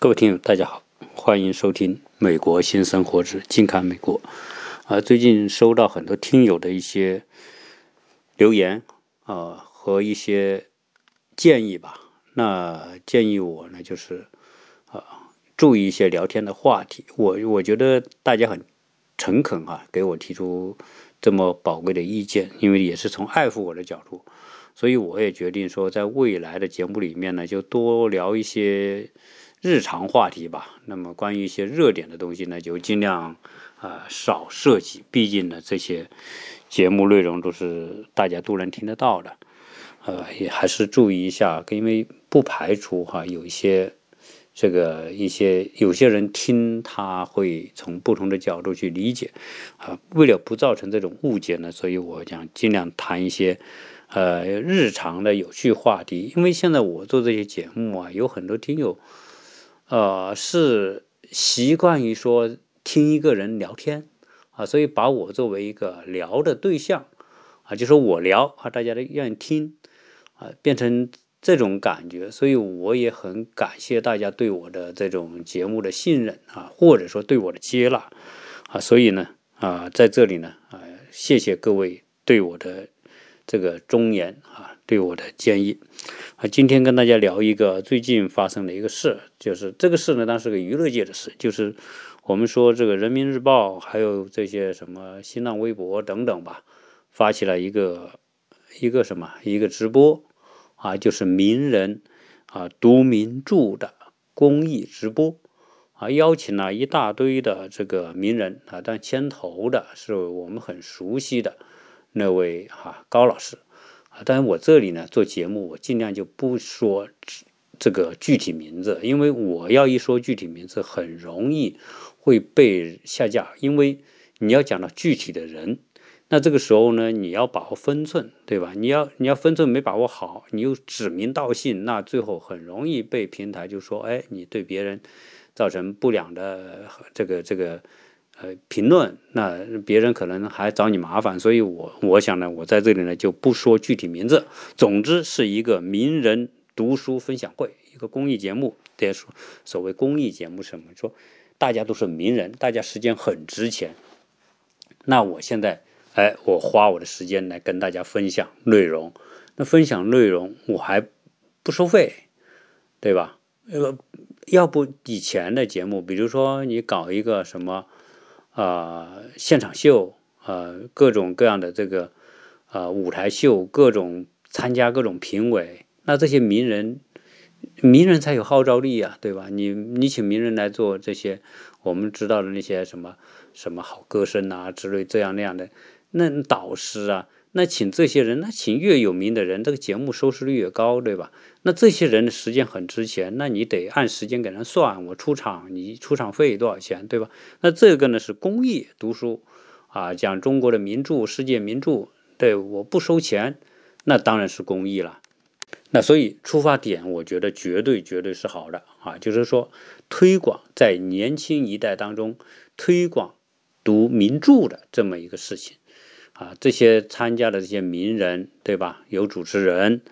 各位听友，大家好，欢迎收听《美国新生活之近看美国》。啊，最近收到很多听友的一些留言啊和一些建议吧。那建议我呢，就是啊注意一些聊天的话题。我我觉得大家很诚恳啊，给我提出这么宝贵的意见，因为也是从爱护我的角度，所以我也决定说，在未来的节目里面呢，就多聊一些。日常话题吧，那么关于一些热点的东西呢，就尽量啊少涉及。毕竟呢，这些节目内容都是大家都能听得到的，呃，也还是注意一下，因为不排除哈有一些这个一些有些人听他会从不同的角度去理解啊。为了不造成这种误解呢，所以我想尽量谈一些呃日常的有趣话题。因为现在我做这些节目啊，有很多听友。呃，是习惯于说听一个人聊天啊，所以把我作为一个聊的对象啊，就说我聊啊，大家都愿意听啊，变成这种感觉，所以我也很感谢大家对我的这种节目的信任啊，或者说对我的接纳啊，所以呢啊，在这里呢啊，谢谢各位对我的这个忠言啊，对我的建议。啊，今天跟大家聊一个最近发生的一个事，就是这个事呢，当是个娱乐界的事，就是我们说这个人民日报还有这些什么新浪微博等等吧，发起了一个一个什么一个直播啊，就是名人啊读名著的公益直播啊，邀请了一大堆的这个名人啊，但牵头的是我们很熟悉的那位哈高老师。当然，我这里呢做节目，我尽量就不说这个具体名字，因为我要一说具体名字，很容易会被下架。因为你要讲到具体的人，那这个时候呢，你要把握分寸，对吧？你要你要分寸没把握好，你又指名道姓，那最后很容易被平台就说，哎，你对别人造成不良的这个这个。呃，评论那别人可能还找你麻烦，所以我我想呢，我在这里呢就不说具体名字。总之是一个名人读书分享会，一个公益节目。这说所谓公益节目什么？说大家都是名人，大家时间很值钱。那我现在哎，我花我的时间来跟大家分享内容。那分享内容我还不收费，对吧？呃，要不以前的节目，比如说你搞一个什么。啊，现场秀，啊，各种各样的这个，啊，舞台秀，各种参加各种评委，那这些名人，名人才有号召力啊，对吧？你你请名人来做这些，我们知道的那些什么什么好歌声啊之类这样那样的，那导师啊。那请这些人，那请越有名的人，这个节目收视率越高，对吧？那这些人的时间很值钱，那你得按时间给人算，我出场，你出场费多少钱，对吧？那这个呢是公益读书啊，讲中国的名著、世界名著，对，我不收钱，那当然是公益了。那所以出发点，我觉得绝对绝对是好的啊，就是说推广在年轻一代当中推广读名著的这么一个事情。啊，这些参加的这些名人，对吧？有主持人，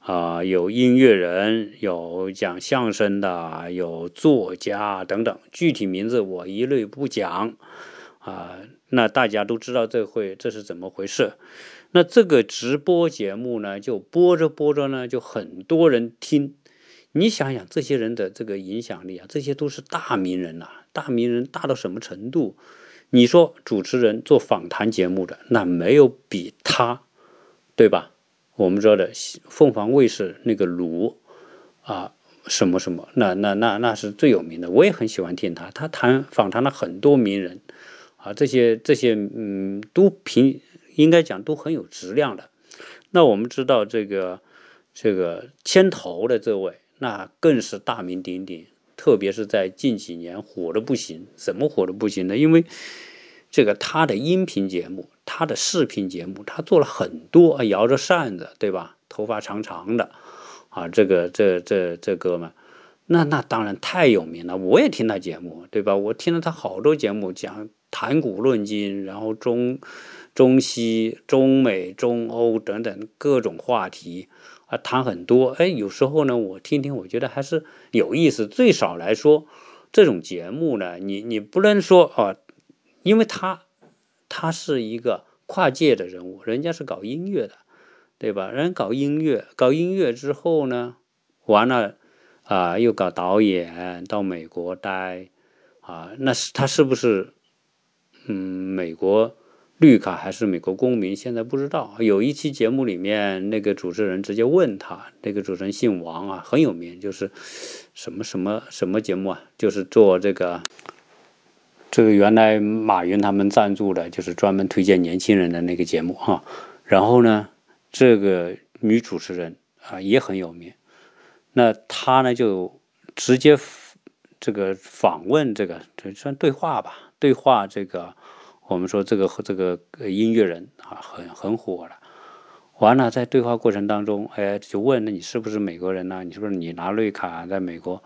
啊，有音乐人，有讲相声的，有作家等等。具体名字我一律不讲，啊，那大家都知道这会这是怎么回事。那这个直播节目呢，就播着播着呢，就很多人听。你想想这些人的这个影响力啊，这些都是大名人呐，大名人大到什么程度？你说主持人做访谈节目的，那没有比他，对吧？我们知道的凤凰卫视那个卢啊，什么什么，那那那那是最有名的。我也很喜欢听他，他谈访谈了很多名人啊，这些这些嗯，都平应该讲都很有质量的。那我们知道这个这个牵头的这位，那更是大名鼎鼎。特别是在近几年火的不行，怎么火的不行呢？因为这个他的音频节目、他的视频节目，他做了很多，摇着扇子，对吧？头发长长的啊，这个这这这哥们，那那当然太有名了。我也听他节目，对吧？我听了他好多节目，讲谈古论今，然后中中西、中美、中欧等等各种话题啊，谈很多。哎，有时候呢，我听听，我觉得还是有意思。最少来说，这种节目呢，你你不能说啊，因为他他是一个跨界的人物，人家是搞音乐的，对吧？人搞音乐，搞音乐之后呢，完了啊，又搞导演，到美国待啊，那是他是不是嗯美国？绿卡还是美国公民？现在不知道。有一期节目里面，那个主持人直接问他，那个主持人姓王啊，很有名，就是什么什么什么节目啊，就是做这个这个原来马云他们赞助的，就是专门推荐年轻人的那个节目哈。然后呢，这个女主持人啊也很有名，那她呢就直接这个访问这个，这算对话吧？对话这个。我们说这个这个音乐人啊，很很火了。完了，在对话过程当中，哎，就问那你是不是美国人呢？你是不是你拿绿卡在美国？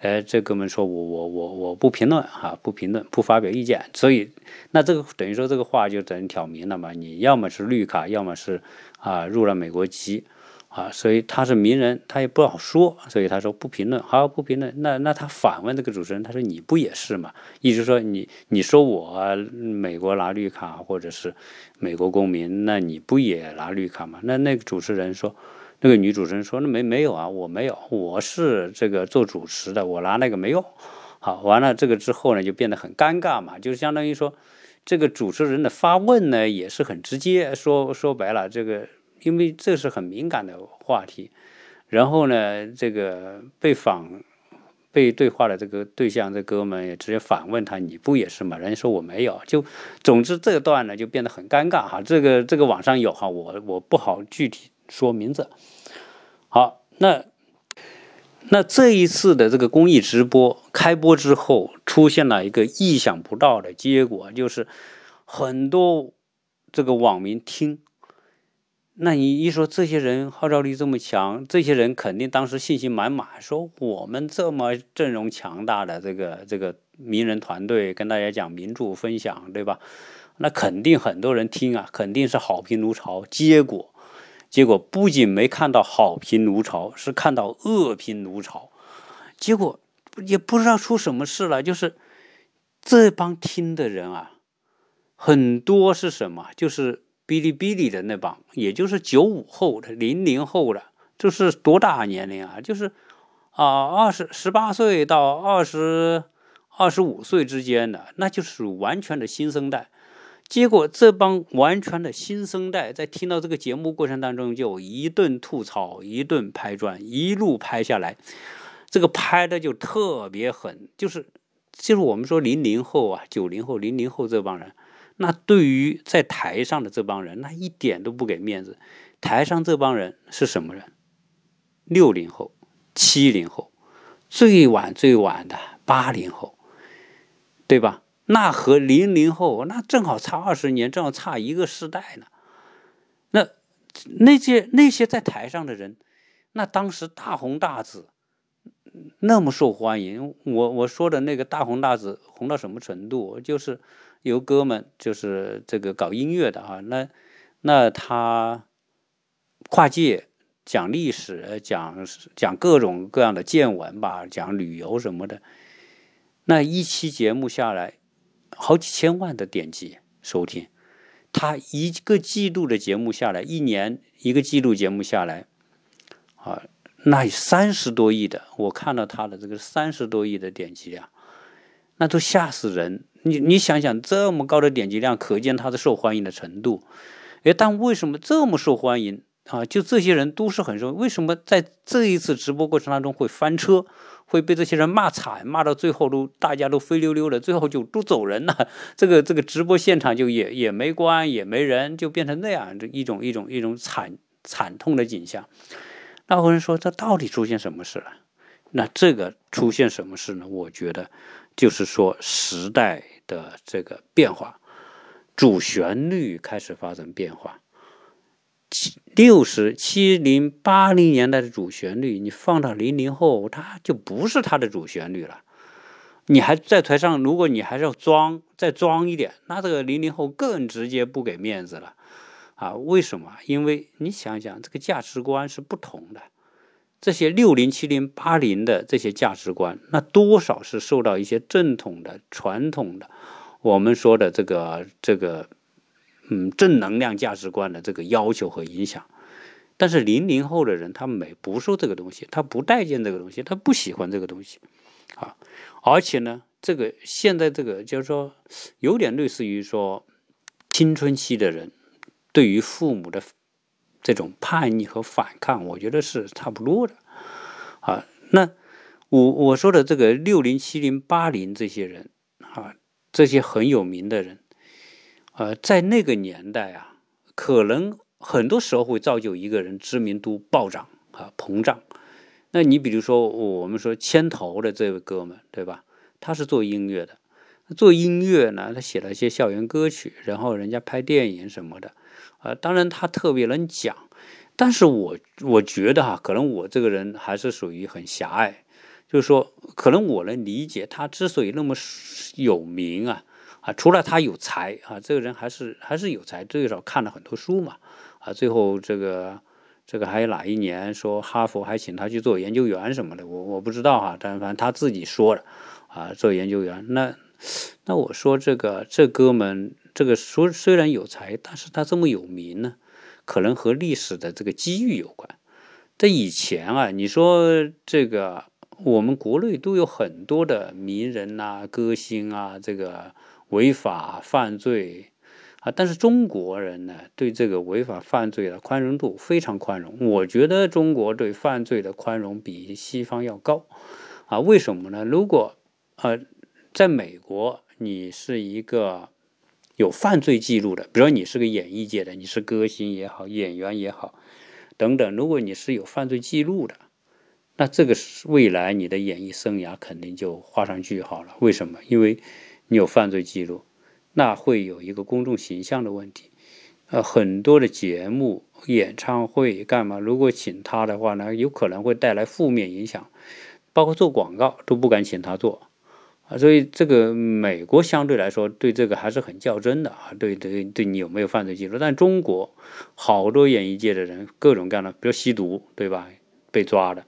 哎，这哥们说我我我我不评论哈，不评论，不发表意见。所以，那这个等于说这个话就等于挑明了嘛，你要么是绿卡，要么是啊入了美国籍。啊，所以他是名人，他也不好说，所以他说不评论，好不评论。那那他反问这个主持人，他说你不也是吗？意思说你你说我美国拿绿卡或者是美国公民，那你不也拿绿卡吗？那那个主持人说，那个女主持人说，那没没有啊，我没有，我是这个做主持的，我拿那个没用。好，完了这个之后呢，就变得很尴尬嘛，就相当于说，这个主持人的发问呢也是很直接，说说白了这个。因为这是很敏感的话题，然后呢，这个被访、被对话的这个对象，这哥们也直接反问他：“你不也是吗？”人家说：“我没有。”就总之这段呢就变得很尴尬哈。这个这个网上有哈，我我不好具体说名字。好，那那这一次的这个公益直播开播之后，出现了一个意想不到的结果，就是很多这个网民听。那你一说这些人号召力这么强，这些人肯定当时信心满满，说我们这么阵容强大的这个这个名人团队跟大家讲名著分享，对吧？那肯定很多人听啊，肯定是好评如潮。结果，结果不仅没看到好评如潮，是看到恶评如潮。结果也不知道出什么事了，就是这帮听的人啊，很多是什么？就是。哔哩哔哩的那帮，也就是九五后的、零零后的，这是多大年龄啊？就是啊，二十十八岁到二十二十五岁之间的，那就是完全的新生代。结果这帮完全的新生代在听到这个节目过程当中，就一顿吐槽，一顿拍砖，一路拍下来，这个拍的就特别狠，就是就是我们说零零后啊，九零后、零零后这帮人。那对于在台上的这帮人，那一点都不给面子。台上这帮人是什么人？六零后、七零后，最晚最晚的八零后，对吧？那和零零后那正好差二十年，正好差一个时代呢。那那些那些在台上的人，那当时大红大紫，那么受欢迎。我我说的那个大红大紫，红到什么程度？就是。有哥们就是这个搞音乐的啊，那那他跨界讲历史，讲讲各种各样的见闻吧，讲旅游什么的。那一期节目下来，好几千万的点击收听。他一个季度的节目下来，一年一个季度节目下来，啊，那三十多亿的，我看到他的这个三十多亿的点击量，那都吓死人。你你想想，这么高的点击量，可见它的受欢迎的程度。哎，但为什么这么受欢迎啊？就这些人都是很受，为什么在这一次直播过程当中会翻车，会被这些人骂惨，骂到最后都大家都飞溜溜的，最后就都走人了。这个这个直播现场就也也没关，也没人，就变成那样一种一种一种惨惨痛的景象。那有人说，这到底出现什么事了？那这个出现什么事呢？我觉得。就是说，时代的这个变化，主旋律开始发生变化。七六十七零八零年代的主旋律，你放到零零后，它就不是它的主旋律了。你还在台上，如果你还是要装，再装一点，那这个零零后更直接不给面子了。啊，为什么？因为你想想，这个价值观是不同的。这些六零、七零、八零的这些价值观，那多少是受到一些正统的、传统的，我们说的这个这个，嗯，正能量价值观的这个要求和影响。但是零零后的人，他没不受这个东西，他不待见这个东西，他不喜欢这个东西，啊，而且呢，这个现在这个就是说，有点类似于说，青春期的人对于父母的。这种叛逆和反抗，我觉得是差不多的，啊，那我我说的这个六零、七零、八零这些人，啊，这些很有名的人，呃，在那个年代啊，可能很多时候会造就一个人知名度暴涨啊，膨胀。那你比如说，我们说牵头的这位哥们，对吧？他是做音乐的，做音乐呢，他写了一些校园歌曲，然后人家拍电影什么的。啊，当然他特别能讲，但是我我觉得哈，可能我这个人还是属于很狭隘，就是说，可能我能理解他之所以那么有名啊，啊，除了他有才啊，这个人还是还是有才，最少看了很多书嘛，啊，最后这个这个还有哪一年说哈佛还请他去做研究员什么的，我我不知道哈，但反正他自己说了啊，做研究员，那那我说这个这哥们。这个说虽然有才，但是他这么有名呢，可能和历史的这个机遇有关。在以前啊，你说这个我们国内都有很多的名人呐、歌星啊，这个违法犯罪啊，但是中国人呢，对这个违法犯罪的宽容度非常宽容。我觉得中国对犯罪的宽容比西方要高啊。为什么呢？如果呃，在美国，你是一个。有犯罪记录的，比如说你是个演艺界的，你是歌星也好，演员也好，等等。如果你是有犯罪记录的，那这个是未来你的演艺生涯肯定就画上句号了。为什么？因为你有犯罪记录，那会有一个公众形象的问题。呃，很多的节目、演唱会干嘛？如果请他的话呢，有可能会带来负面影响，包括做广告都不敢请他做。啊，所以这个美国相对来说对这个还是很较真的啊，对对对，你有没有犯罪记录？但中国好多演艺界的人，各种各样的，比如吸毒，对吧？被抓的，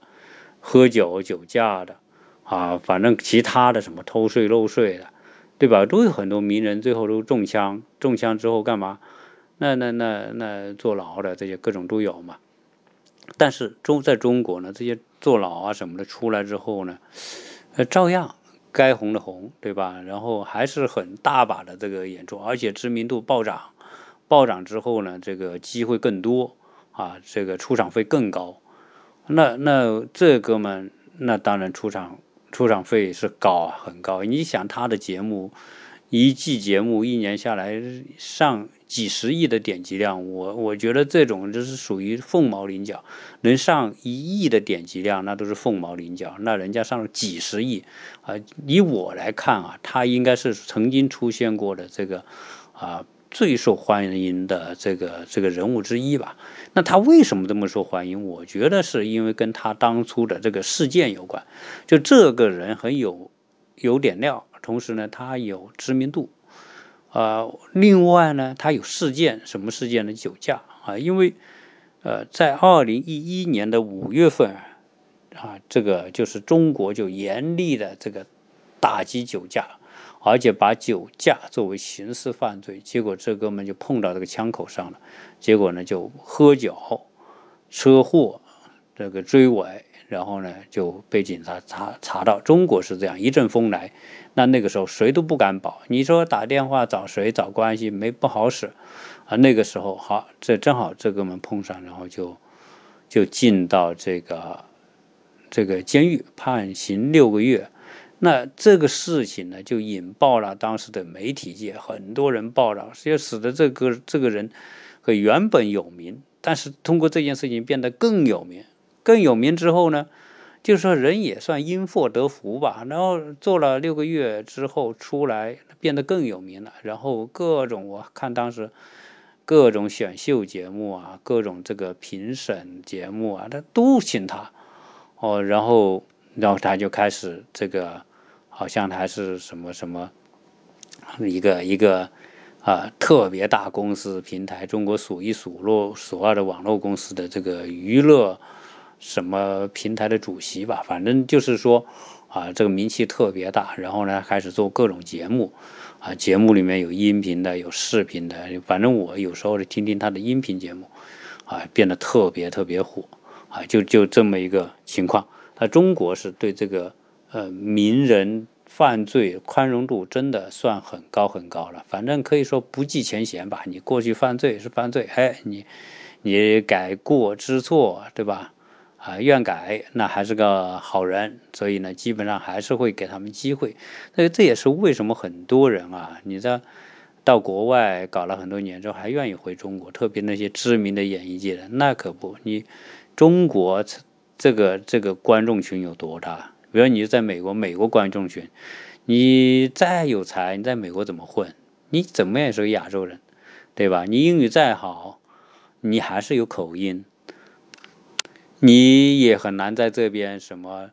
喝酒酒驾的，啊，反正其他的什么偷税漏税的，对吧？都有很多名人最后都中枪，中枪之后干嘛？那那那那坐牢的这些各种都有嘛。但是中在中国呢，这些坐牢啊什么的出来之后呢，呃，照样。该红的红，对吧？然后还是很大把的这个演出，而且知名度暴涨，暴涨之后呢，这个机会更多啊，这个出场费更高。那那这哥们，那当然出场出场费是高啊，很高。你想他的节目，一季节目一年下来上。几十亿的点击量，我我觉得这种就是属于凤毛麟角，能上一亿的点击量，那都是凤毛麟角。那人家上了几十亿，啊，以我来看啊，他应该是曾经出现过的这个啊最受欢迎的这个这个人物之一吧。那他为什么这么受欢迎？我觉得是因为跟他当初的这个事件有关。就这个人很有有点料，同时呢，他有知名度。呃，另外呢，他有事件，什么事件呢？酒驾啊，因为呃，在二零一一年的五月份啊，这个就是中国就严厉的这个打击酒驾，而且把酒驾作为刑事犯罪，结果这哥们就碰到这个枪口上了，结果呢就喝酒，车祸，这个追尾。然后呢，就被警察查查到，中国是这样，一阵风来，那那个时候谁都不敢保。你说打电话找谁找关系没不好使啊？那个时候好，这正好这哥们碰上，然后就就进到这个这个监狱，判刑六个月。那这个事情呢，就引爆了当时的媒体界，很多人报道，也使得这个这个人和原本有名，但是通过这件事情变得更有名。更有名之后呢，就是说人也算因祸得福吧。然后做了六个月之后出来，变得更有名了。然后各种我看当时各种选秀节目啊，各种这个评审节目啊，他都请他哦。然后然后他就开始这个，好像还是什么什么一个一个啊，特别大公司平台，中国数一数落数二的网络公司的这个娱乐什么平台的主席吧，反正就是说啊，这个名气特别大。然后呢，开始做各种节目，啊，节目里面有音频的，有视频的，反正我有时候是听听他的音频节目，啊，变得特别特别火，啊，就就这么一个情况。那中国是对这个呃名人。犯罪宽容度真的算很高很高了，反正可以说不计前嫌吧。你过去犯罪是犯罪，哎，你你改过知错，对吧？啊，愿改，那还是个好人，所以呢，基本上还是会给他们机会。那这也是为什么很多人啊，你在到国外搞了很多年之后，还愿意回中国，特别那些知名的演艺界的，那可不，你中国这个这个观众群有多大？比如你在美国，美国观众群，你再有才，你在美国怎么混？你怎么也是个亚洲人，对吧？你英语再好，你还是有口音，你也很难在这边什么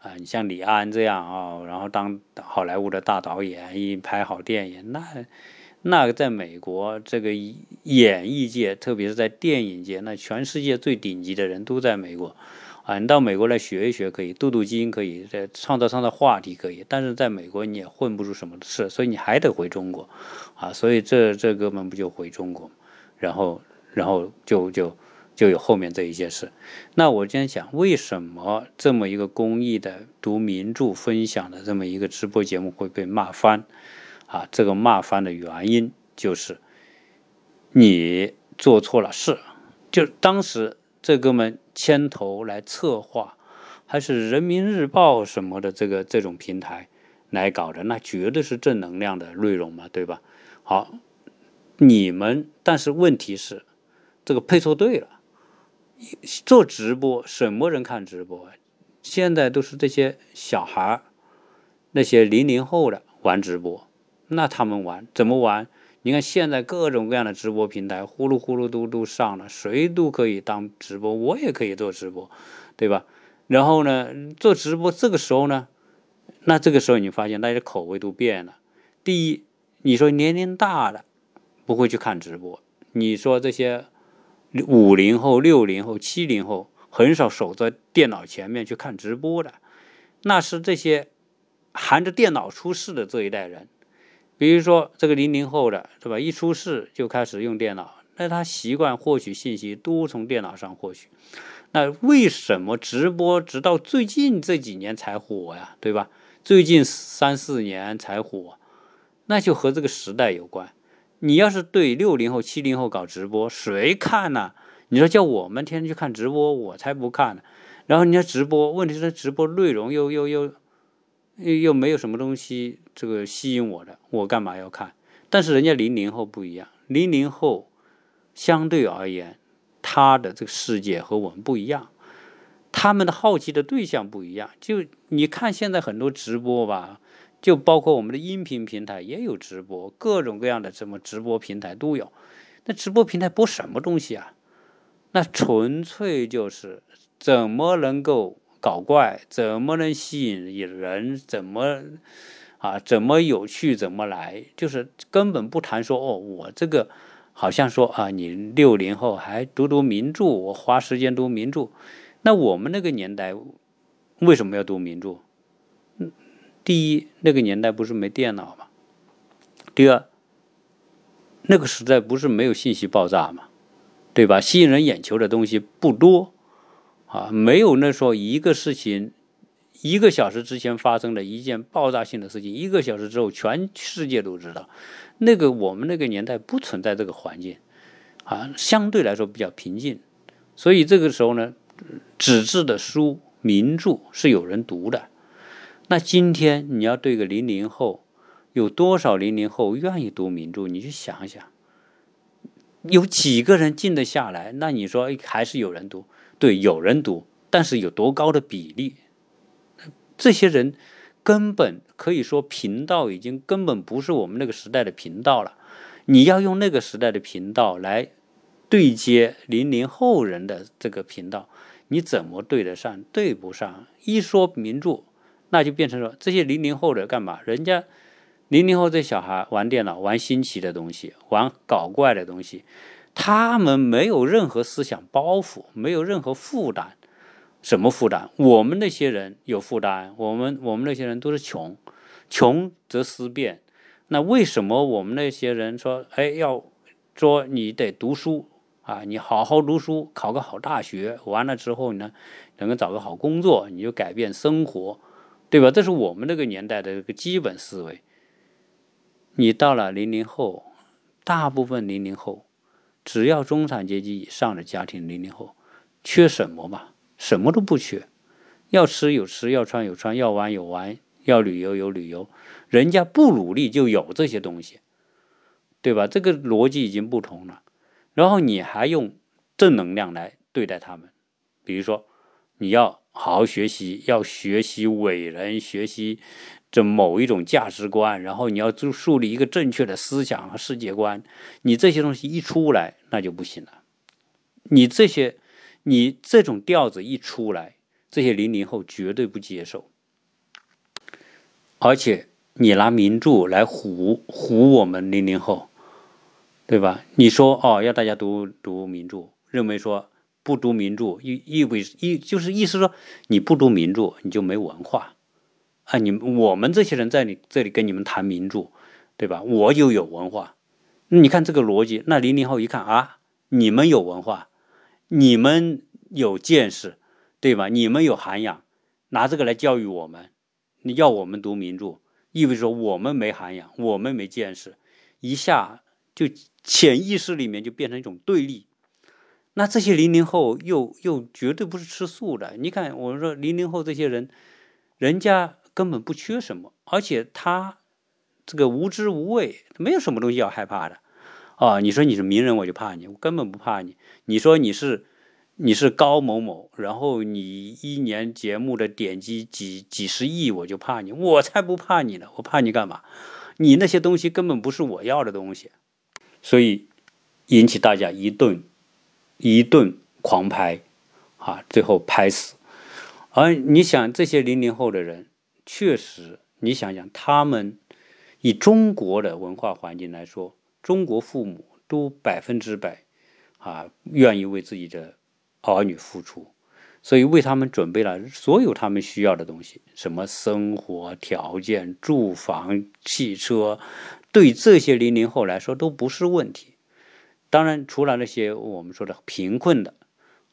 啊？你像李安这样啊，然后当好莱坞的大导演，一拍好电影，那那在美国这个演艺界，特别是在电影界，那全世界最顶级的人都在美国。啊，你到美国来学一学可以，镀镀金可以，在创造创造话题可以，但是在美国你也混不出什么事，所以你还得回中国，啊，所以这这哥们不就回中国，然后然后就就就有后面这一些事。那我今天讲，为什么这么一个公益的读名著分享的这么一个直播节目会被骂翻？啊，这个骂翻的原因就是你做错了事，就当时。这哥们牵头来策划，还是人民日报什么的这个这种平台来搞的，那绝对是正能量的内容嘛，对吧？好，你们，但是问题是，这个配错队了。做直播，什么人看直播？现在都是这些小孩儿，那些零零后的玩直播，那他们玩怎么玩？你看现在各种各样的直播平台，呼噜呼噜都都上了，谁都可以当直播，我也可以做直播，对吧？然后呢，做直播这个时候呢，那这个时候你发现大家口味都变了。第一，你说年龄大的不会去看直播，你说这些五零后、六零后、七零后很少守在电脑前面去看直播的，那是这些含着电脑出世的这一代人。比如说这个零零后的，是吧？一出世就开始用电脑，那他习惯获取信息都从电脑上获取。那为什么直播直到最近这几年才火呀？对吧？最近三四年才火，那就和这个时代有关。你要是对六零后、七零后搞直播，谁看呢？你说叫我们天天去看直播，我才不看呢。然后你要直播，问题是直播内容又又又。又又没有什么东西这个吸引我的，我干嘛要看？但是人家零零后不一样，零零后相对而言，他的这个世界和我们不一样，他们的好奇的对象不一样。就你看现在很多直播吧，就包括我们的音频平台也有直播，各种各样的什么直播平台都有。那直播平台播什么东西啊？那纯粹就是怎么能够。搞怪怎么能吸引人？怎么啊？怎么有趣？怎么来？就是根本不谈说哦，我这个好像说啊，你六零后还读读名著，我花时间读名著。那我们那个年代为什么要读名著？第一，那个年代不是没电脑吗？第二，那个时代不是没有信息爆炸吗？对吧？吸引人眼球的东西不多。啊，没有那说一个事情，一个小时之前发生的一件爆炸性的事情，一个小时之后全世界都知道。那个我们那个年代不存在这个环境，啊，相对来说比较平静。所以这个时候呢，纸质的书、名著是有人读的。那今天你要对个零零后，有多少零零后愿意读名著？你去想想，有几个人静得下来？那你说还是有人读？对，有人读，但是有多高的比例？这些人根本可以说频道已经根本不是我们那个时代的频道了。你要用那个时代的频道来对接零零后人的这个频道，你怎么对得上？对不上。一说名著，那就变成了这些零零后的干嘛？人家零零后这小孩玩电脑，玩新奇的东西，玩搞怪的东西，他们没有任何思想包袱，没有任何负担。什么负担？我们那些人有负担，我们我们那些人都是穷，穷则思变。那为什么我们那些人说，哎，要说你得读书啊，你好好读书，考个好大学，完了之后呢，能够找个好工作，你就改变生活，对吧？这是我们那个年代的一个基本思维。你到了零零后，大部分零零后，只要中产阶级以上的家庭，零零后缺什么嘛？什么都不缺，要吃有吃，要穿有穿，要玩有玩，要旅游有旅游。人家不努力就有这些东西，对吧？这个逻辑已经不同了。然后你还用正能量来对待他们，比如说你要好好学习，要学习伟人，学习这某一种价值观，然后你要树树立一个正确的思想和世界观。你这些东西一出来，那就不行了。你这些。你这种调子一出来，这些零零后绝对不接受。而且你拿名著来唬唬我们零零后，对吧？你说哦，要大家读读名著，认为说不读名著意意味意就是意思说你不读名著你就没文化啊！你我们这些人在你这里跟你们谈名著，对吧？我就有文化。你看这个逻辑，那零零后一看啊，你们有文化。你们有见识，对吧？你们有涵养，拿这个来教育我们，要我们读名著，意味着说我们没涵养，我们没见识，一下就潜意识里面就变成一种对立。那这些零零后又又绝对不是吃素的。你看，我们说零零后这些人，人家根本不缺什么，而且他这个无知无畏，没有什么东西要害怕的。啊，你说你是名人，我就怕你，我根本不怕你。你说你是你是高某某，然后你一年节目的点击几几十亿，我就怕你，我才不怕你呢，我怕你干嘛？你那些东西根本不是我要的东西，所以引起大家一顿一顿狂拍，啊，最后拍死。而你想这些零零后的人，确实，你想想他们以中国的文化环境来说。中国父母都百分之百，啊，愿意为自己的儿女付出，所以为他们准备了所有他们需要的东西，什么生活条件、住房、汽车，对这些零零后来说都不是问题。当然，除了那些我们说的贫困的，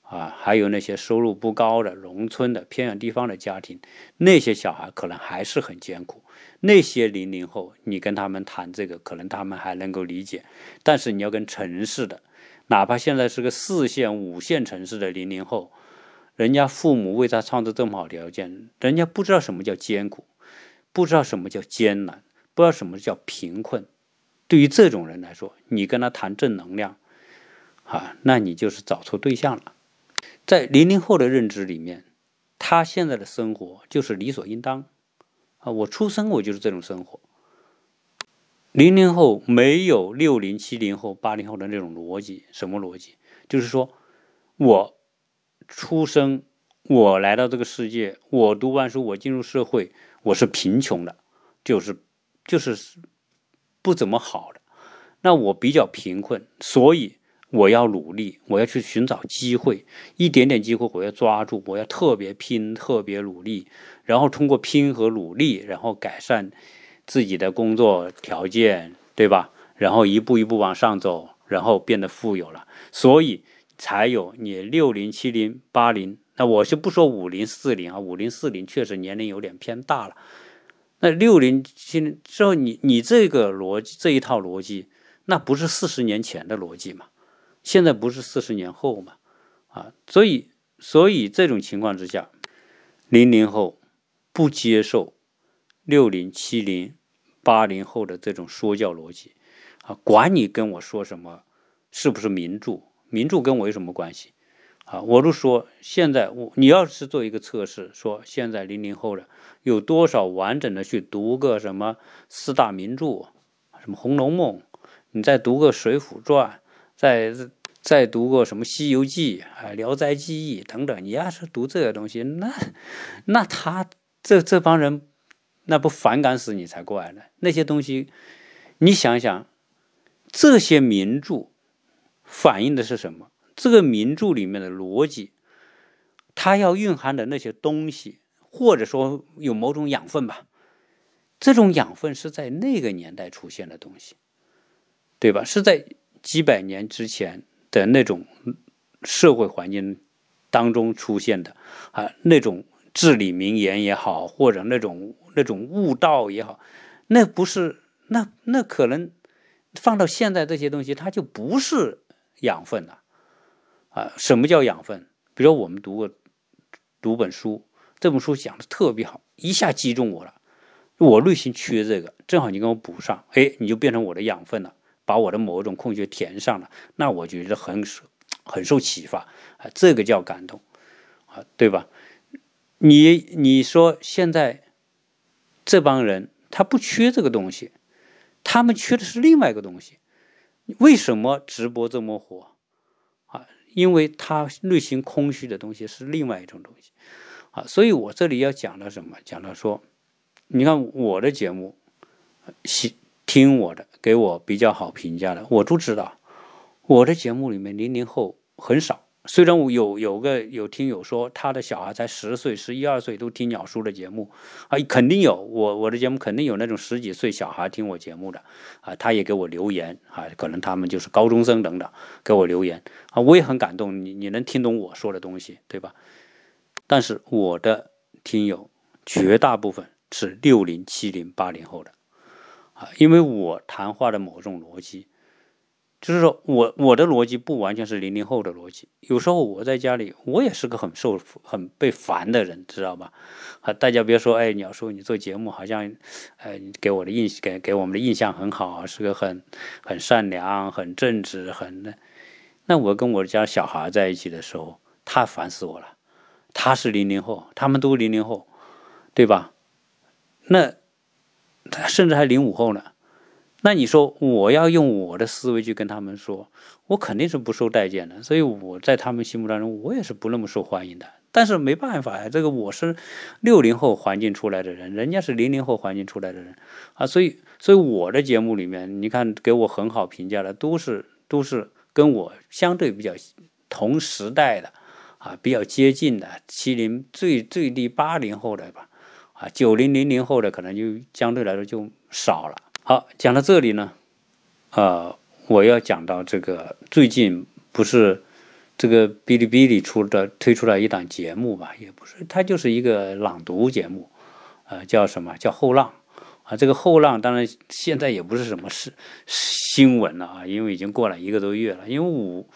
啊，还有那些收入不高的农村的偏远地方的家庭，那些小孩可能还是很艰苦。那些零零后，你跟他们谈这个，可能他们还能够理解。但是你要跟城市的，哪怕现在是个四线、五线城市的零零后，人家父母为他创造这么好条件，人家不知道什么叫艰苦，不知道什么叫艰难，不知道什么叫贫困。对于这种人来说，你跟他谈正能量，啊，那你就是找错对象了。在零零后的认知里面，他现在的生活就是理所应当。啊，我出生我就是这种生活。零零后没有六零、七零后、八零后的那种逻辑，什么逻辑？就是说，我出生，我来到这个世界，我读完书，我进入社会，我是贫穷的，就是就是不怎么好的。那我比较贫困，所以。我要努力，我要去寻找机会，一点点机会我要抓住，我要特别拼，特别努力，然后通过拼和努力，然后改善自己的工作条件，对吧？然后一步一步往上走，然后变得富有了，所以才有你六零、七零、八零。那我就不说五零、四零啊，五零、四零确实年龄有点偏大了。那六零、七零之后，你你这个逻辑这一套逻辑，那不是四十年前的逻辑嘛？现在不是四十年后嘛，啊，所以所以这种情况之下，零零后不接受六零、七零、八零后的这种说教逻辑，啊，管你跟我说什么，是不是名著？名著跟我有什么关系？啊，我都说现在我你要是做一个测试，说现在零零后的有多少完整的去读个什么四大名著，什么《红楼梦》，你再读个《水浒传》。再再读个什么《西游记》啊，《聊斋记忆》等等，你要是读这些东西，那那他这这帮人那不反感死你才怪呢。那些东西，你想想，这些名著反映的是什么？这个名著里面的逻辑，它要蕴含的那些东西，或者说有某种养分吧。这种养分是在那个年代出现的东西，对吧？是在几百年之前的那种社会环境当中出现的啊，那种至理名言也好，或者那种那种悟道也好，那不是那那可能放到现在这些东西，它就不是养分了啊。什么叫养分？比如我们读过读本书，这本书讲的特别好，一下击中我了。我内心缺这个，正好你给我补上，哎，你就变成我的养分了，把我的某种空缺填上了，那我觉得很很受启发啊，这个叫感动啊，对吧？你你说现在这帮人他不缺这个东西，他们缺的是另外一个东西。为什么直播这么火？因为他内心空虚的东西是另外一种东西啊，所以我这里要讲到什么？讲到说。你看我的节目，喜听我的，给我比较好评价的，我都知道。我的节目里面零零后很少，虽然我有有个有听友说他的小孩才十岁、十一二岁都听鸟叔的节目啊，肯定有我我的节目肯定有那种十几岁小孩听我节目的啊，他也给我留言啊，可能他们就是高中生等等给我留言啊，我也很感动，你你能听懂我说的东西对吧？但是我的听友绝大部分。是六零、七零、八零后的，啊，因为我谈话的某种逻辑，就是说我我的逻辑不完全是零零后的逻辑。有时候我在家里，我也是个很受、很被烦的人，知道吧？啊，大家别说，哎，鸟叔，你做节目好像，呃，给我的印给给我们的印象很好，是个很很善良、很正直、很那。那我跟我家小孩在一起的时候，他烦死我了。他是零零后，他们都零零后，对吧？那他甚至还零五后呢？那你说我要用我的思维去跟他们说，我肯定是不受待见的。所以我在他们心目当中，我也是不那么受欢迎的。但是没办法呀，这个我是六零后环境出来的人，人家是零零后环境出来的人啊。所以，所以我的节目里面，你看给我很好评价的，都是都是跟我相对比较同时代的啊，比较接近的七零最最低八零后的吧。啊，九零零零后的可能就相对来说就少了。好，讲到这里呢，呃，我要讲到这个最近不是这个哔哩哔哩出的推出了一档节目吧？也不是，它就是一个朗读节目，呃，叫什么叫后浪啊？这个后浪当然现在也不是什么是新闻了啊，因为已经过了一个多月了。因为五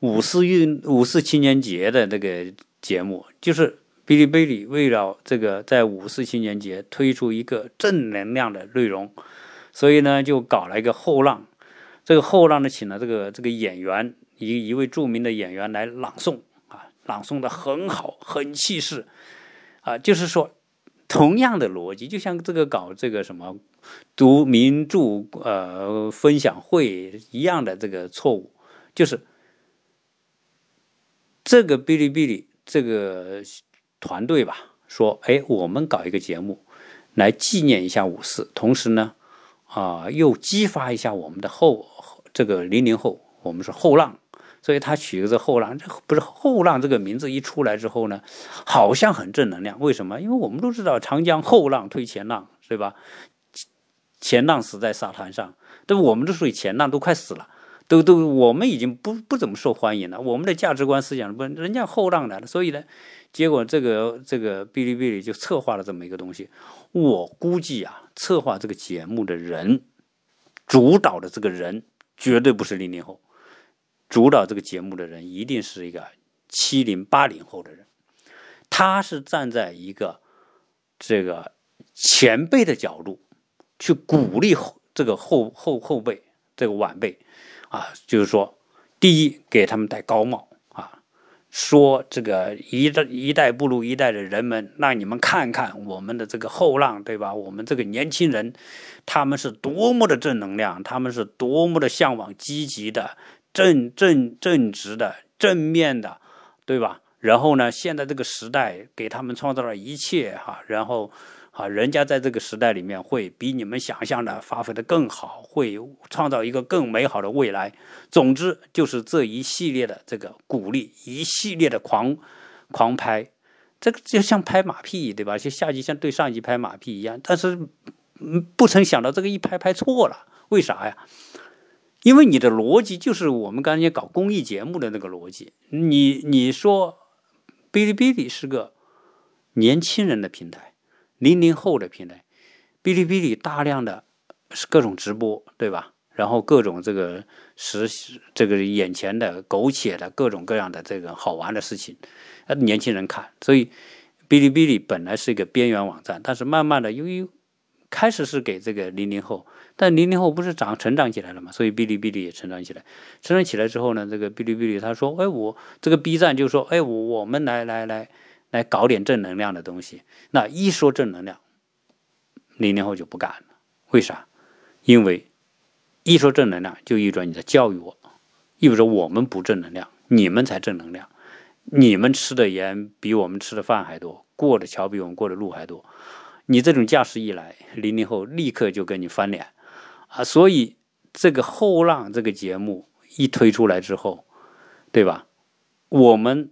五四运五四青年节的那个节目就是。哔哩哔哩为了这个在五四青年节推出一个正能量的内容，所以呢就搞了一个后浪。这个后浪呢请了这个这个演员一一位著名的演员来朗诵啊，朗诵的很好，很气势啊。就是说同样的逻辑，就像这个搞这个什么读名著呃分享会一样的这个错误，就是这个哔哩哔哩这个。团队吧，说，哎，我们搞一个节目，来纪念一下五四，同时呢，啊，又激发一下我们的后这个零零后，我们是后浪，所以他取个这后浪，这不是后浪这个名字一出来之后呢，好像很正能量。为什么？因为我们都知道长江后浪推前浪，对吧？前浪死在沙滩上，对？我们都属于前浪，都快死了。都都，我们已经不不怎么受欢迎了。我们的价值观思想不，人家后浪来了，所以呢，结果这个这个哔哩哔哩就策划了这么一个东西。我估计啊，策划这个节目的人，主导的这个人绝对不是零零后，主导这个节目的人一定是一个七零八零后的人。他是站在一个这个前辈的角度去鼓励后这个后后后辈这个晚辈。啊，就是说，第一，给他们戴高帽，说这个一代一代不如一代的人们，让你们看看我们的这个后浪，对吧？我们这个年轻人，他们是多么的正能量，他们是多么的向往积极的、正正正直的、正面的，对吧？然后呢，现在这个时代给他们创造了一切哈，然后。啊，人家在这个时代里面会比你们想象的发挥的更好，会创造一个更美好的未来。总之，就是这一系列的这个鼓励，一系列的狂狂拍，这个就像拍马屁，对吧？就下级像对上级拍马屁一样。但是，不曾想到这个一拍拍错了，为啥呀？因为你的逻辑就是我们刚才搞公益节目的那个逻辑。你你说，哔哩哔哩是个年轻人的平台。零零后的平台，哔哩哔哩大量的各种直播，对吧？然后各种这个实这个眼前的苟且的各种各样的这个好玩的事情，呃，年轻人看。所以哔哩哔哩本来是一个边缘网站，但是慢慢的由于开始是给这个零零后，但零零后不是长成长起来了嘛？所以哔哩哔哩也成长起来。成长起来之后呢，这个哔哩哔哩他说：“哎，我这个 B 站就说，哎，我我们来来来。”来搞点正能量的东西，那一说正能量，零零后就不干了。为啥？因为一说正能量，就意味着你在教育我，意味着我们不正能量，你们才正能量。你们吃的盐比我们吃的饭还多，过的桥比我们过的路还多。你这种架势一来，零零后立刻就跟你翻脸啊！所以这个后浪这个节目一推出来之后，对吧？我们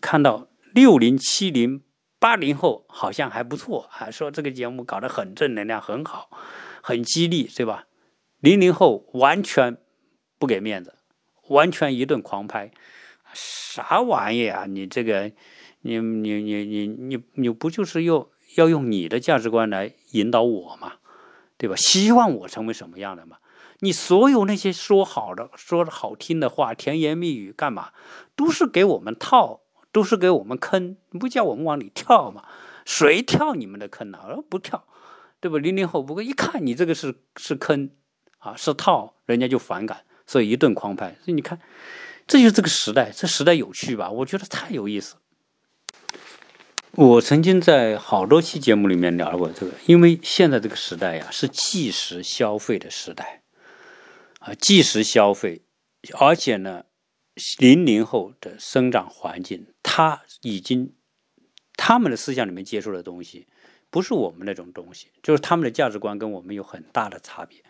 看到。六零七零八零后好像还不错啊，说这个节目搞得很正能量，很好，很激励，对吧？零零后完全不给面子，完全一顿狂拍，啥玩意啊？你这个，你你你你你你不就是要要用你的价值观来引导我嘛，对吧？希望我成为什么样的嘛？你所有那些说好的、说的好听的话、甜言蜜语干嘛，都是给我们套。都是给我们坑，不叫我们往里跳嘛？谁跳你们的坑呢？而不跳，对吧？零零后不过一看你这个是是坑啊，是套，人家就反感，所以一顿狂拍。所以你看，这就是这个时代，这时代有趣吧？我觉得太有意思。我曾经在好多期节目里面聊过这个，因为现在这个时代呀，是即时消费的时代啊，即时消费，而且呢。零零后的生长环境，他已经他们的思想里面接触的东西，不是我们那种东西，就是他们的价值观跟我们有很大的差别。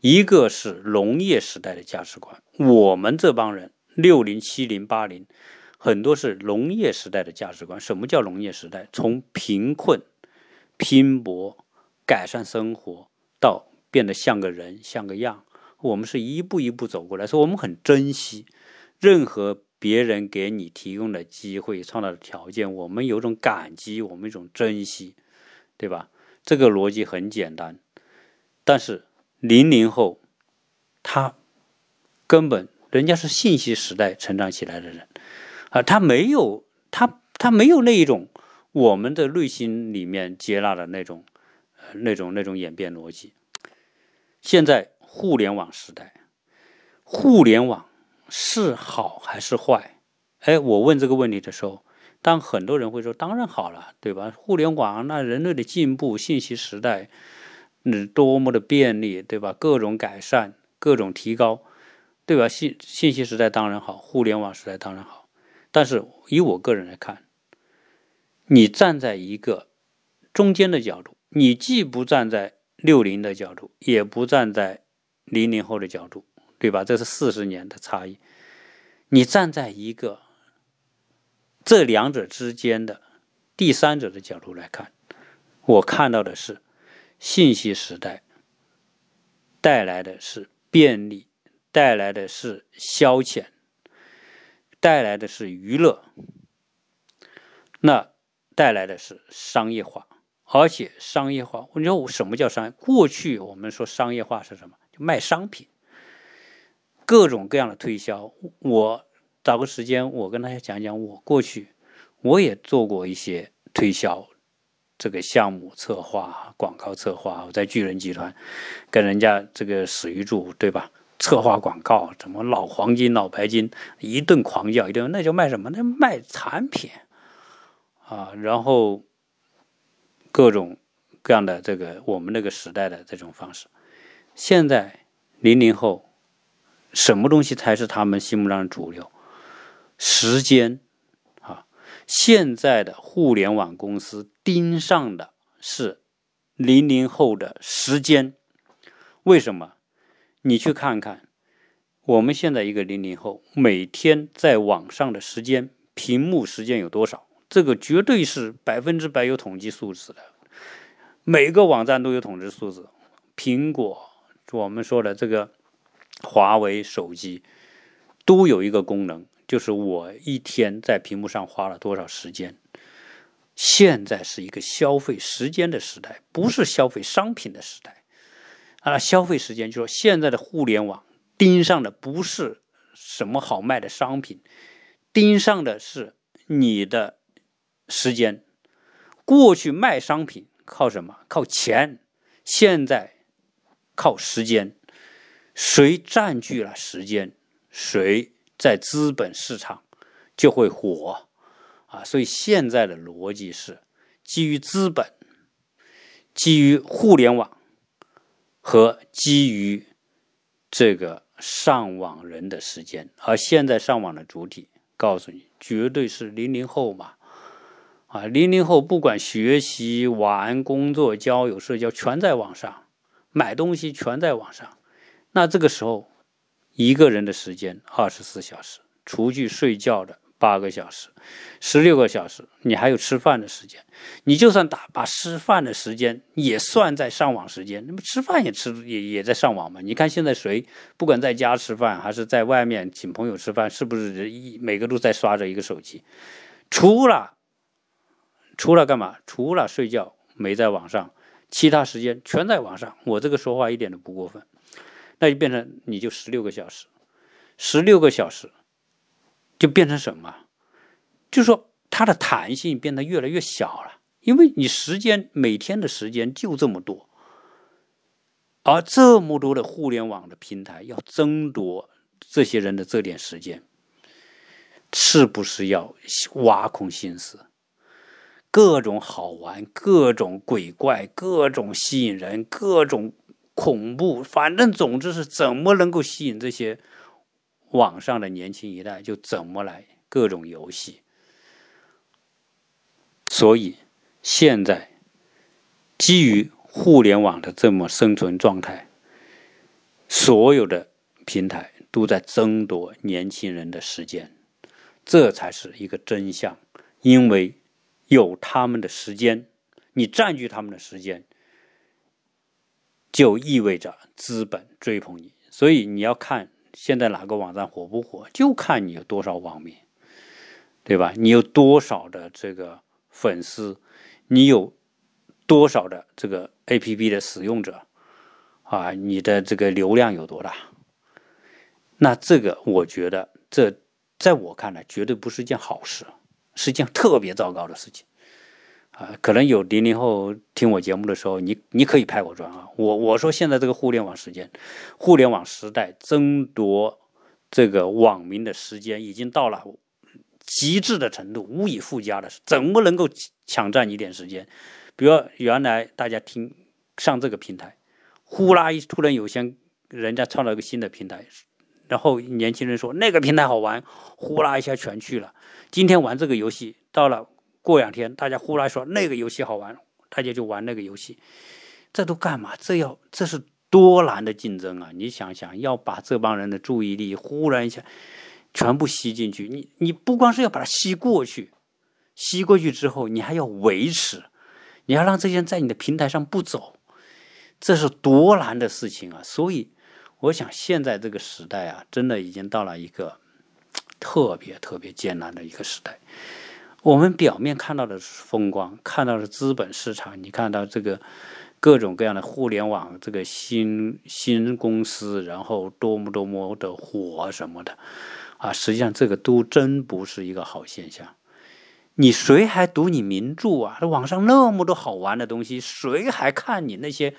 一个是农业时代的价值观，我们这帮人六零、七零、八零，很多是农业时代的价值观。什么叫农业时代？从贫困、拼搏、改善生活，到变得像个人、像个样，我们是一步一步走过来，所以我们很珍惜。任何别人给你提供的机会、创造的条件，我们有种感激，我们一种珍惜，对吧？这个逻辑很简单。但是零零后，他根本人家是信息时代成长起来的人啊，他没有他他没有那一种我们的内心里面接纳的那种那种那种演变逻辑。现在互联网时代，互联网。是好还是坏？哎，我问这个问题的时候，当很多人会说，当然好了，对吧？互联网那人类的进步，信息时代，嗯，多么的便利，对吧？各种改善，各种提高，对吧？信信息时代当然好，互联网时代当然好。但是以我个人来看，你站在一个中间的角度，你既不站在六零的角度，也不站在零零后的角度。对吧？这是四十年的差异。你站在一个这两者之间的第三者的角度来看，我看到的是信息时代带来的是便利，带来的是消遣，带来的是娱乐，那带来的是商业化，而且商业化，你说我什么叫商？过去我们说商业化是什么？就卖商品。各种各样的推销，我找个时间，我跟大家讲讲，我过去我也做过一些推销这个项目策划、广告策划。我在巨人集团跟人家这个史玉柱，对吧？策划广告，什么老黄金、老白金，一顿狂叫，一顿那叫卖什么？那卖产品啊！然后各种各样的这个我们那个时代的这种方式，现在零零后。什么东西才是他们心目中的主流？时间啊！现在的互联网公司盯上的是零零后的时间。为什么？你去看看，我们现在一个零零后每天在网上的时间，屏幕时间有多少？这个绝对是百分之百有统计数字的，每个网站都有统计数字。苹果，我们说的这个华为手机，都有一个功能，就是我一天在屏幕上花了多少时间。现在是一个消费时间的时代，不是消费商品的时代。啊，消费时间就是说，现在的互联网盯上的不是什么好卖的商品，盯上的是你的时间。过去卖商品靠什么？靠钱。现在靠时间。谁占据了时间，谁在资本市场就会火。啊，所以现在的逻辑是基于资本、基于互联网和基于这个上网人的时间，而现在上网的主体，告诉你绝对是零零后嘛。啊，零零后不管学习、玩、工作、交友、社交，全在网上；买东西全在网上。那这个时候，一个人的时间二十四小时，除去睡觉的。八个小时，十六个小时，你还有吃饭的时间。你就算打把吃饭的时间也算在上网时间，那么吃饭也吃也也在上网嘛？你看现在谁不管在家吃饭还是在外面请朋友吃饭，是不是一每个都在刷着一个手机？除了除了干嘛？除了睡觉没在网上，其他时间全在网上。我这个说话一点都不过分。那就变成你就十六个小时，十六个小时。就变成什么？就说它的弹性变得越来越小了，因为你时间每天的时间就这么多，而这么多的互联网的平台要争夺这些人的这点时间，是不是要挖空心思？各种好玩，各种鬼怪，各种吸引人，各种恐怖，反正总之是怎么能够吸引这些？网上的年轻一代就怎么来各种游戏，所以现在基于互联网的这么生存状态，所有的平台都在争夺年轻人的时间，这才是一个真相。因为有他们的时间，你占据他们的时间，就意味着资本追捧你，所以你要看。现在哪个网站火不火，就看你有多少网民，对吧？你有多少的这个粉丝，你有多少的这个 APP 的使用者啊？你的这个流量有多大？那这个我觉得，这在我看来绝对不是一件好事，是件特别糟糕的事情。啊，可能有零零后听我节目的时候，你你可以拍我砖啊。我我说现在这个互联网时间，互联网时代争夺这个网民的时间已经到了极致的程度，无以复加的，怎么能够抢占一点时间？比如原来大家听上这个平台，呼啦一突然有些人家创造一个新的平台，然后年轻人说那个平台好玩，呼啦一下全去了。今天玩这个游戏到了。过两天，大家忽然说那个游戏好玩，大家就玩那个游戏。这都干嘛？这要这是多难的竞争啊！你想想，要把这帮人的注意力忽然一下全部吸进去，你你不光是要把它吸过去，吸过去之后，你还要维持，你要让这些人在你的平台上不走，这是多难的事情啊！所以，我想现在这个时代啊，真的已经到了一个特别特别艰难的一个时代。我们表面看到的是风光，看到的是资本市场，你看到这个各种各样的互联网这个新新公司，然后多么多么的火什么的，啊，实际上这个都真不是一个好现象。你谁还读你名著啊？网上那么多好玩的东西，谁还看你那些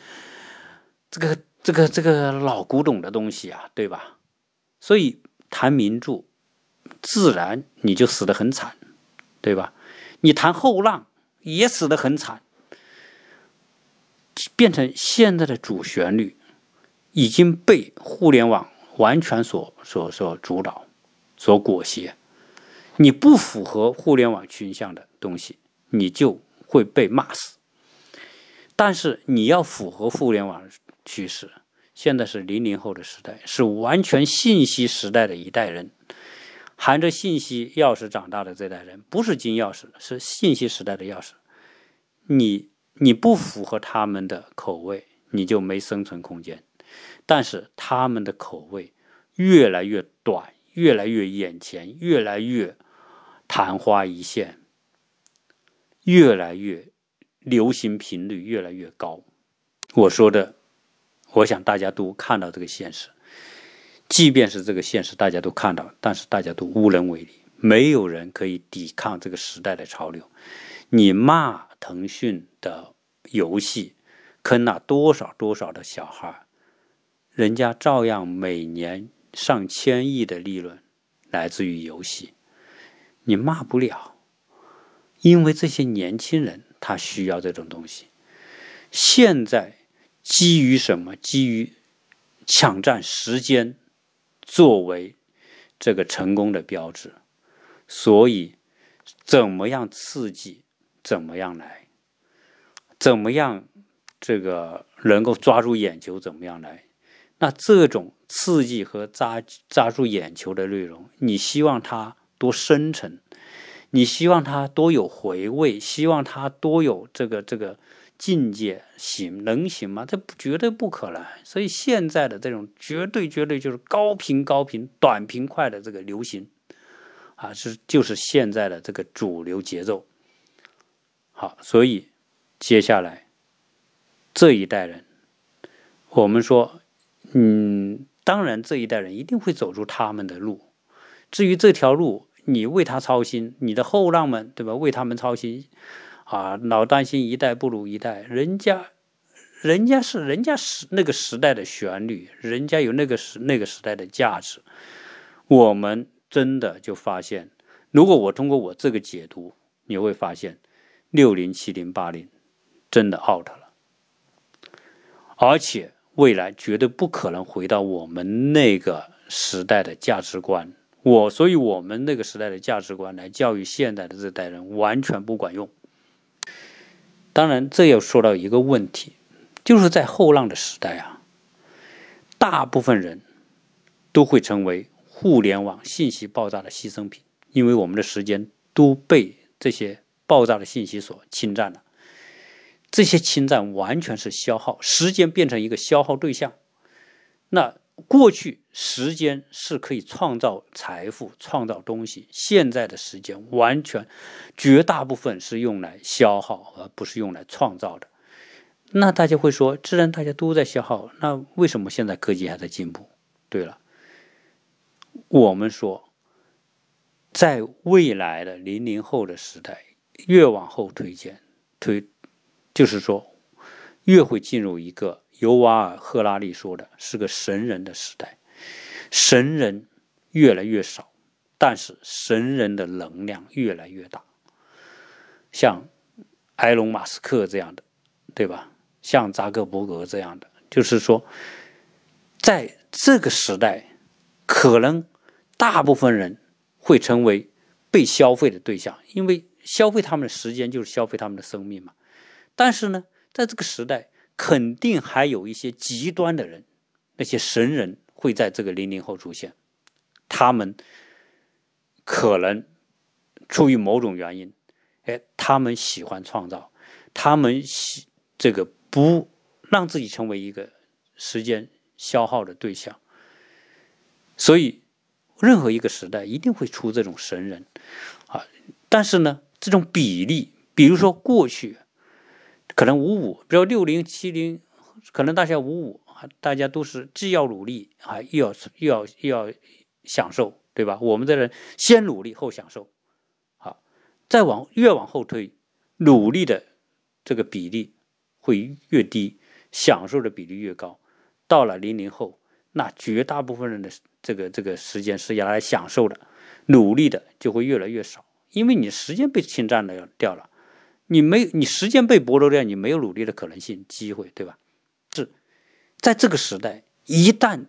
这个这个这个老古董的东西啊？对吧？所以谈名著，自然你就死得很惨。对吧？你谈后浪也死得很惨，变成现在的主旋律已经被互联网完全所所所主导、所裹挟。你不符合互联网倾向的东西，你就会被骂死。但是你要符合互联网趋势，现在是零零后的时代，是完全信息时代的一代人，含着信息钥匙长大的这代人，不是金钥匙，是信息时代的钥匙。你你不符合他们的口味，你就没生存空间。但是他们的口味越来越短，越来越眼前，越来越昙花一现，越来越流行频率越来越高。我说的，我想大家都看到这个现实。即便是这个现实大家都看到，但是大家都无能为力，没有人可以抵抗这个时代的潮流。你骂腾讯的游戏坑了多少多少的小孩？人家照样每年上千亿的利润来自于游戏，你骂不了，因为这些年轻人他需要这种东西。现在基于什么？基于抢占时间作为这个成功的标志，所以怎么样刺激，怎么样来，怎么样这个能够抓住眼球，怎么样来。那这种刺激和扎扎住眼球的内容，你希望它多深沉？你希望它多有回味？希望它多有这个这个境界？行能行吗？这绝对不可能。所以现在的这种绝对绝对就是高频高频短平快的这个流行啊，是就是现在的这个主流节奏。好，所以接下来这一代人，我们说。嗯，当然，这一代人一定会走出他们的路。至于这条路，你为他操心，你的后浪们，对吧？为他们操心，啊，老担心一代不如一代。人家，人家是人家时那个时代的旋律，人家有那个时那个时代的价值。我们真的就发现，如果我通过我这个解读，你会发现，六零、七零、八零真的 out 了，而且。未来绝对不可能回到我们那个时代的价值观，我所以我们那个时代的价值观来教育现在的这代人完全不管用。当然，这又说到一个问题，就是在后浪的时代啊，大部分人都会成为互联网信息爆炸的牺牲品，因为我们的时间都被这些爆炸的信息所侵占了。这些侵占完全是消耗时间，变成一个消耗对象。那过去时间是可以创造财富、创造东西，现在的时间完全绝大部分是用来消耗，而不是用来创造的。那大家会说，既然大家都在消耗，那为什么现在科技还在进步？对了，我们说，在未来的零零后的时代，越往后推荐推。就是说，越会进入一个尤瓦尔·赫拉利说的是个神人的时代，神人越来越少，但是神人的能量越来越大。像埃隆·马斯克这样的，对吧？像扎克伯格这样的，就是说，在这个时代，可能大部分人会成为被消费的对象，因为消费他们的时间就是消费他们的生命嘛。但是呢，在这个时代，肯定还有一些极端的人，那些神人会在这个零零后出现。他们可能出于某种原因，哎，他们喜欢创造，他们喜这个不让自己成为一个时间消耗的对象。所以，任何一个时代一定会出这种神人啊。但是呢，这种比例，比如说过去。可能五五，比如六零七零，可能大家五五，大家都是既要努力啊，又要又要又要享受，对吧？我们这人先努力后享受，好，再往越往后推，努力的这个比例会越低，享受的比例越高。到了零零后，那绝大部分人的这个这个时间是要来享受的，努力的就会越来越少，因为你时间被侵占了掉了。你没你时间被剥夺掉，你没有努力的可能性、机会，对吧？在这个时代，一旦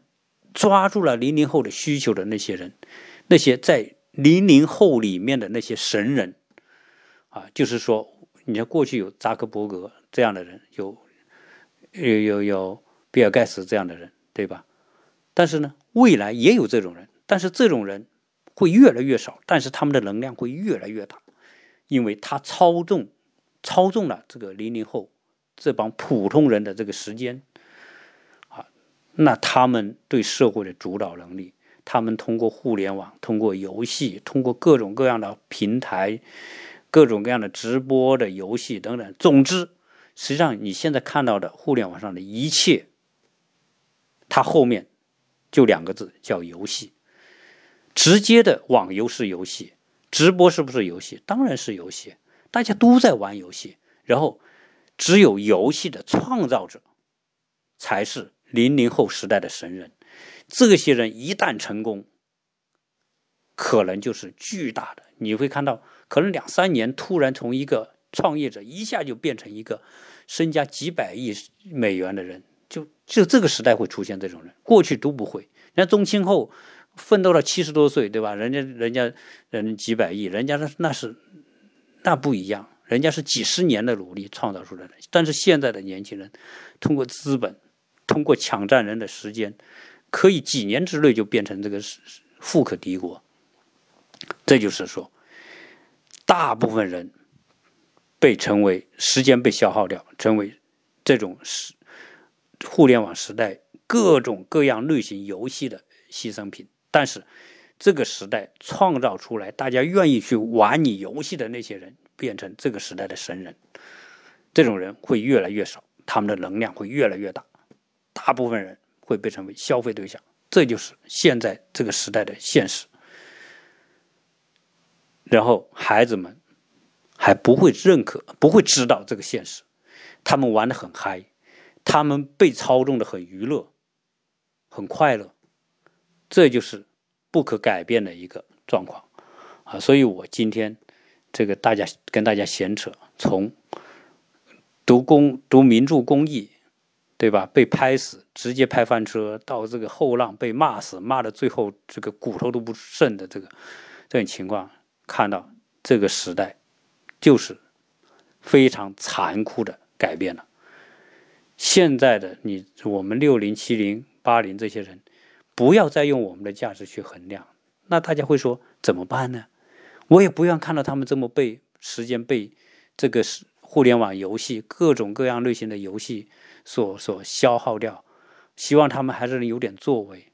抓住了零零后的需求的那些人，那些在零零后里面的那些神人，啊，就是说，你看过去有扎克伯格这样的人，有有有有比尔盖茨这样的人，对吧？但是呢，未来也有这种人，但是这种人会越来越少，但是他们的能量会越来越大，因为他操纵操纵了这个零零后这帮普通人的这个时间，那他们对社会的主导能力，他们通过互联网、通过游戏、通过各种各样的平台、各种各样的直播的游戏等等，总之，实际上你现在看到的互联网上的一切，它后面。就两个字，叫游戏。直接的网游是游戏，直播是不是游戏？当然是游戏，大家都在玩游戏。然后，只有游戏的创造者才是零零后时代的神人。这些人一旦成功，可能就是巨大的。你会看到，可能两三年突然从一个创业者一下就变成一个身家几百亿美元的人。就就这个时代会出现这种人，过去都不会。人家宗庆后奋斗了七十多岁，对吧？人家人家人几百亿，人家那那是那不一样，人家是几十年的努力创造出来的。但是现在的年轻人，通过资本，通过抢占人的时间，可以几年之内就变成这个富可敌国。这就是说，大部分人被成为时间被消耗掉，成为这种是。互联网时代各种各样类型游戏的牺牲品，但是这个时代创造出来大家愿意去玩你游戏的那些人，变成这个时代的神人。这种人会越来越少，他们的能量会越来越大，大部分人会被成为消费对象。这就是现在这个时代的现实。然后孩子们还不会认可，不会知道这个现实，他们玩的很嗨。他们被操纵的很娱乐，很快乐，这就是不可改变的一个状况啊！所以我今天这个大家跟大家闲扯，从读公读名著公益，对吧？被拍死，直接拍翻车，到这个后浪被骂死，骂的最后这个骨头都不剩的这个这种情况，看到这个时代就是非常残酷的改变了。现在的你，我们六零、七零、八零这些人，不要再用我们的价值去衡量。那大家会说怎么办呢？我也不愿看到他们这么被时间被这个是互联网游戏各种各样类型的游戏所所消耗掉。希望他们还是能有点作为。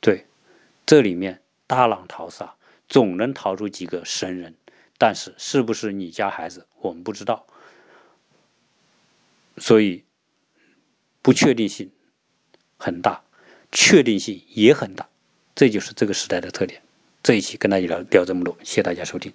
对，这里面大浪淘沙，总能淘出几个神人。但是是不是你家孩子，我们不知道。所以。不确定性很大，确定性也很大，这就是这个时代的特点。这一期跟大家聊聊这么多，谢谢大家收听。